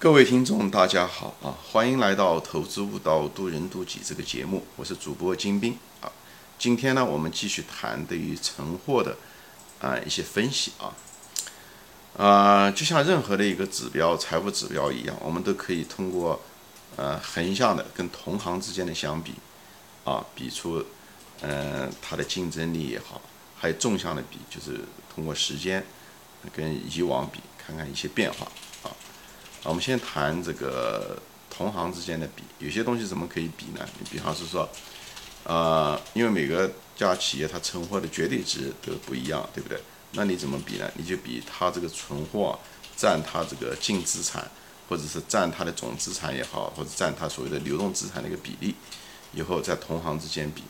各位听众，大家好啊！欢迎来到《投资悟道，渡人渡己》这个节目，我是主播金兵啊。今天呢，我们继续谈对于存货的啊一些分析啊。啊，就像任何的一个指标、财务指标一样，我们都可以通过呃横向的跟同行之间的相比啊，比出嗯它的竞争力也好，还有纵向的比，就是通过时间跟以往比，看看一些变化。我们先谈这个同行之间的比，有些东西怎么可以比呢？你比方是说，呃，因为每个家企业它存货的绝对值都不一样，对不对？那你怎么比呢？你就比它这个存货占它这个净资产，或者是占它的总资产也好，或者占它所谓的流动资产的一个比例，以后在同行之间比，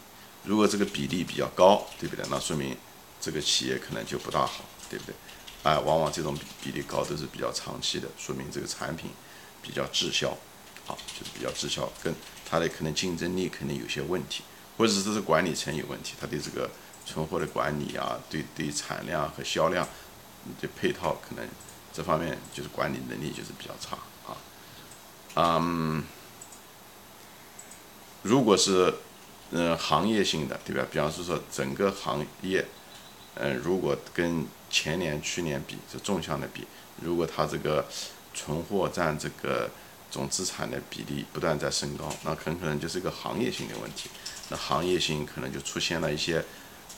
如果这个比例比较高，对不对？那说明这个企业可能就不大好，对不对？啊，往往这种比例高都是比较长期的，说明这个产品比较滞销，好，就是比较滞销，跟它的可能竞争力可能有些问题，或者是这是管理层有问题，它对这个存货的管理啊，对对产量和销量的配套可能这方面就是管理能力就是比较差啊，嗯，如果是嗯行业性的，对吧？比方是说整个行业。嗯，如果跟前年、去年比，就纵向的比，如果它这个存货占这个总资产的比例不断在升高，那很可能就是一个行业性的问题。那行业性可能就出现了一些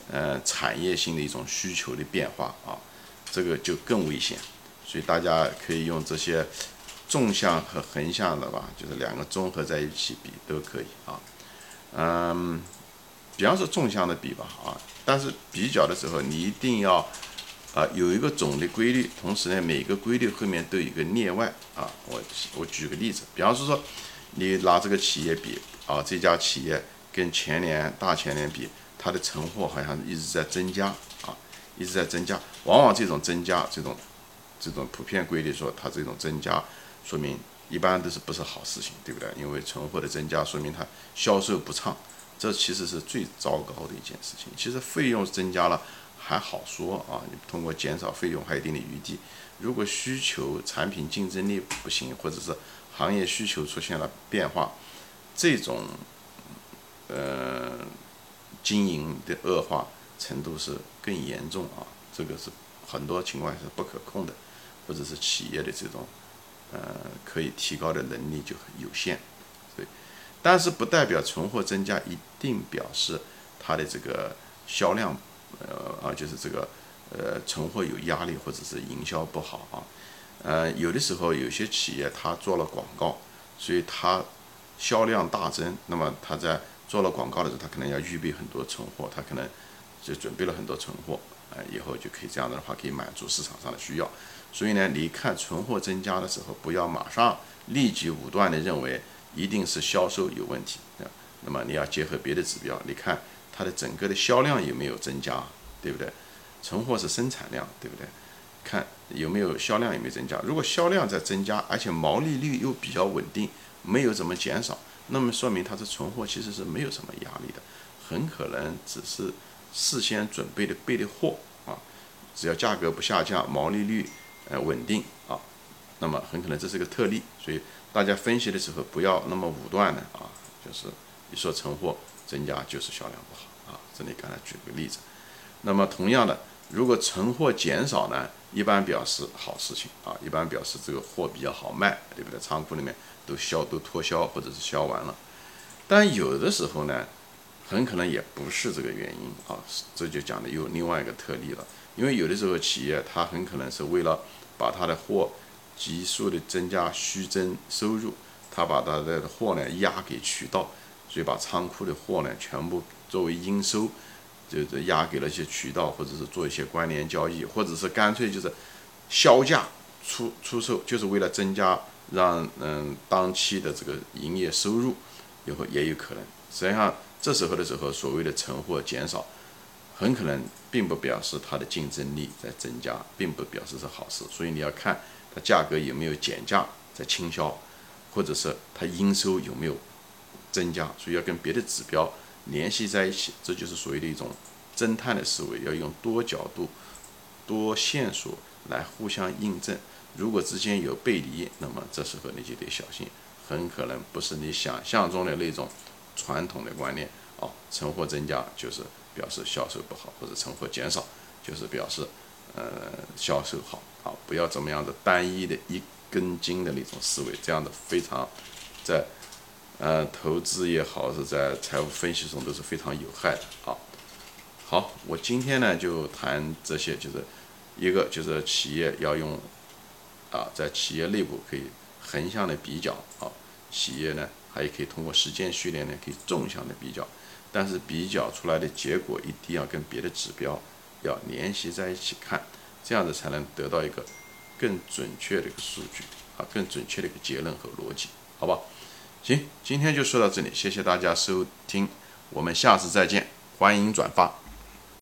呃产业性的一种需求的变化啊，这个就更危险。所以大家可以用这些纵向和横向的吧，就是两个综合在一起比都可以啊。嗯，比方说纵向的比吧啊。但是比较的时候，你一定要啊有一个总的规律，同时呢，每个规律后面都有一个例外啊。我我举个例子，比方说，你拿这个企业比啊，这家企业跟前年、大前年比，它的存货好像一直在增加啊，一直在增加。往往这种增加，这种这种普遍规律说，它这种增加，说明一般都是不是好事情，对不对？因为存货的增加，说明它销售不畅。这其实是最糟糕的一件事情。其实费用增加了还好说啊，你通过减少费用还有一定的余地。如果需求、产品竞争力不行，或者是行业需求出现了变化，这种呃经营的恶化程度是更严重啊。这个是很多情况是不可控的，或者是企业的这种呃可以提高的能力就很有限。对但是不代表存货增加一定表示它的这个销量，呃啊，就是这个呃存货有压力或者是营销不好啊，呃有的时候有些企业它做了广告，所以它销量大增，那么它在做了广告的时候，它可能要预备很多存货，它可能就准备了很多存货，呃以后就可以这样的话可以满足市场上的需要，所以呢，你看存货增加的时候，不要马上立即武断的认为。一定是销售有问题，那么你要结合别的指标，你看它的整个的销量有没有增加，对不对？存货是生产量，对不对？看有没有销量有没有增加。如果销量在增加，而且毛利率又比较稳定，没有怎么减少，那么说明它的存货其实是没有什么压力的，很可能只是事先准备的备的货啊。只要价格不下降，毛利率呃稳定啊，那么很可能这是个特例，所以。大家分析的时候不要那么武断的啊，就是你说存货增加就是销量不好啊。这里刚才举个例子，那么同样的，如果存货减少呢，一般表示好事情啊，一般表示这个货比较好卖，对不对？仓库里面都销都脱销或者是销完了。但有的时候呢，很可能也不是这个原因啊，这就讲的有另外一个特例了。因为有的时候企业它很可能是为了把它的货。急速的增加虚增收入，他把他的货呢压给渠道，所以把仓库的货呢全部作为应收，就是压给了一些渠道，或者是做一些关联交易，或者是干脆就是销价出出售，就是为了增加让嗯当期的这个营业收入，以后也有可能。实际上这时候的时候，所谓的存货减少，很可能并不表示它的竞争力在增加，并不表示是好事。所以你要看。它价格有没有减价在倾销，或者是它应收有没有增加，所以要跟别的指标联系在一起，这就是所谓的一种侦探的思维，要用多角度、多线索来互相印证，如果之间有背离，那么这时候你就得小心，很可能不是你想象中的那种传统的观念哦。存货增加就是表示销售不好，或者存货减少就是表示呃销售好啊。不要怎么样的单一的一根筋的那种思维，这样的非常在呃投资也好，是在财务分析中都是非常有害的啊。好，我今天呢就谈这些，就是一个就是企业要用啊，在企业内部可以横向的比较啊，企业呢还可以通过实践训练呢可以纵向的比较，但是比较出来的结果一定要跟别的指标要联系在一起看，这样子才能得到一个更准确的一个数据啊，更准确的一个结论和逻辑，好吧？行，今天就说到这里，谢谢大家收听，我们下次再见，欢迎转发。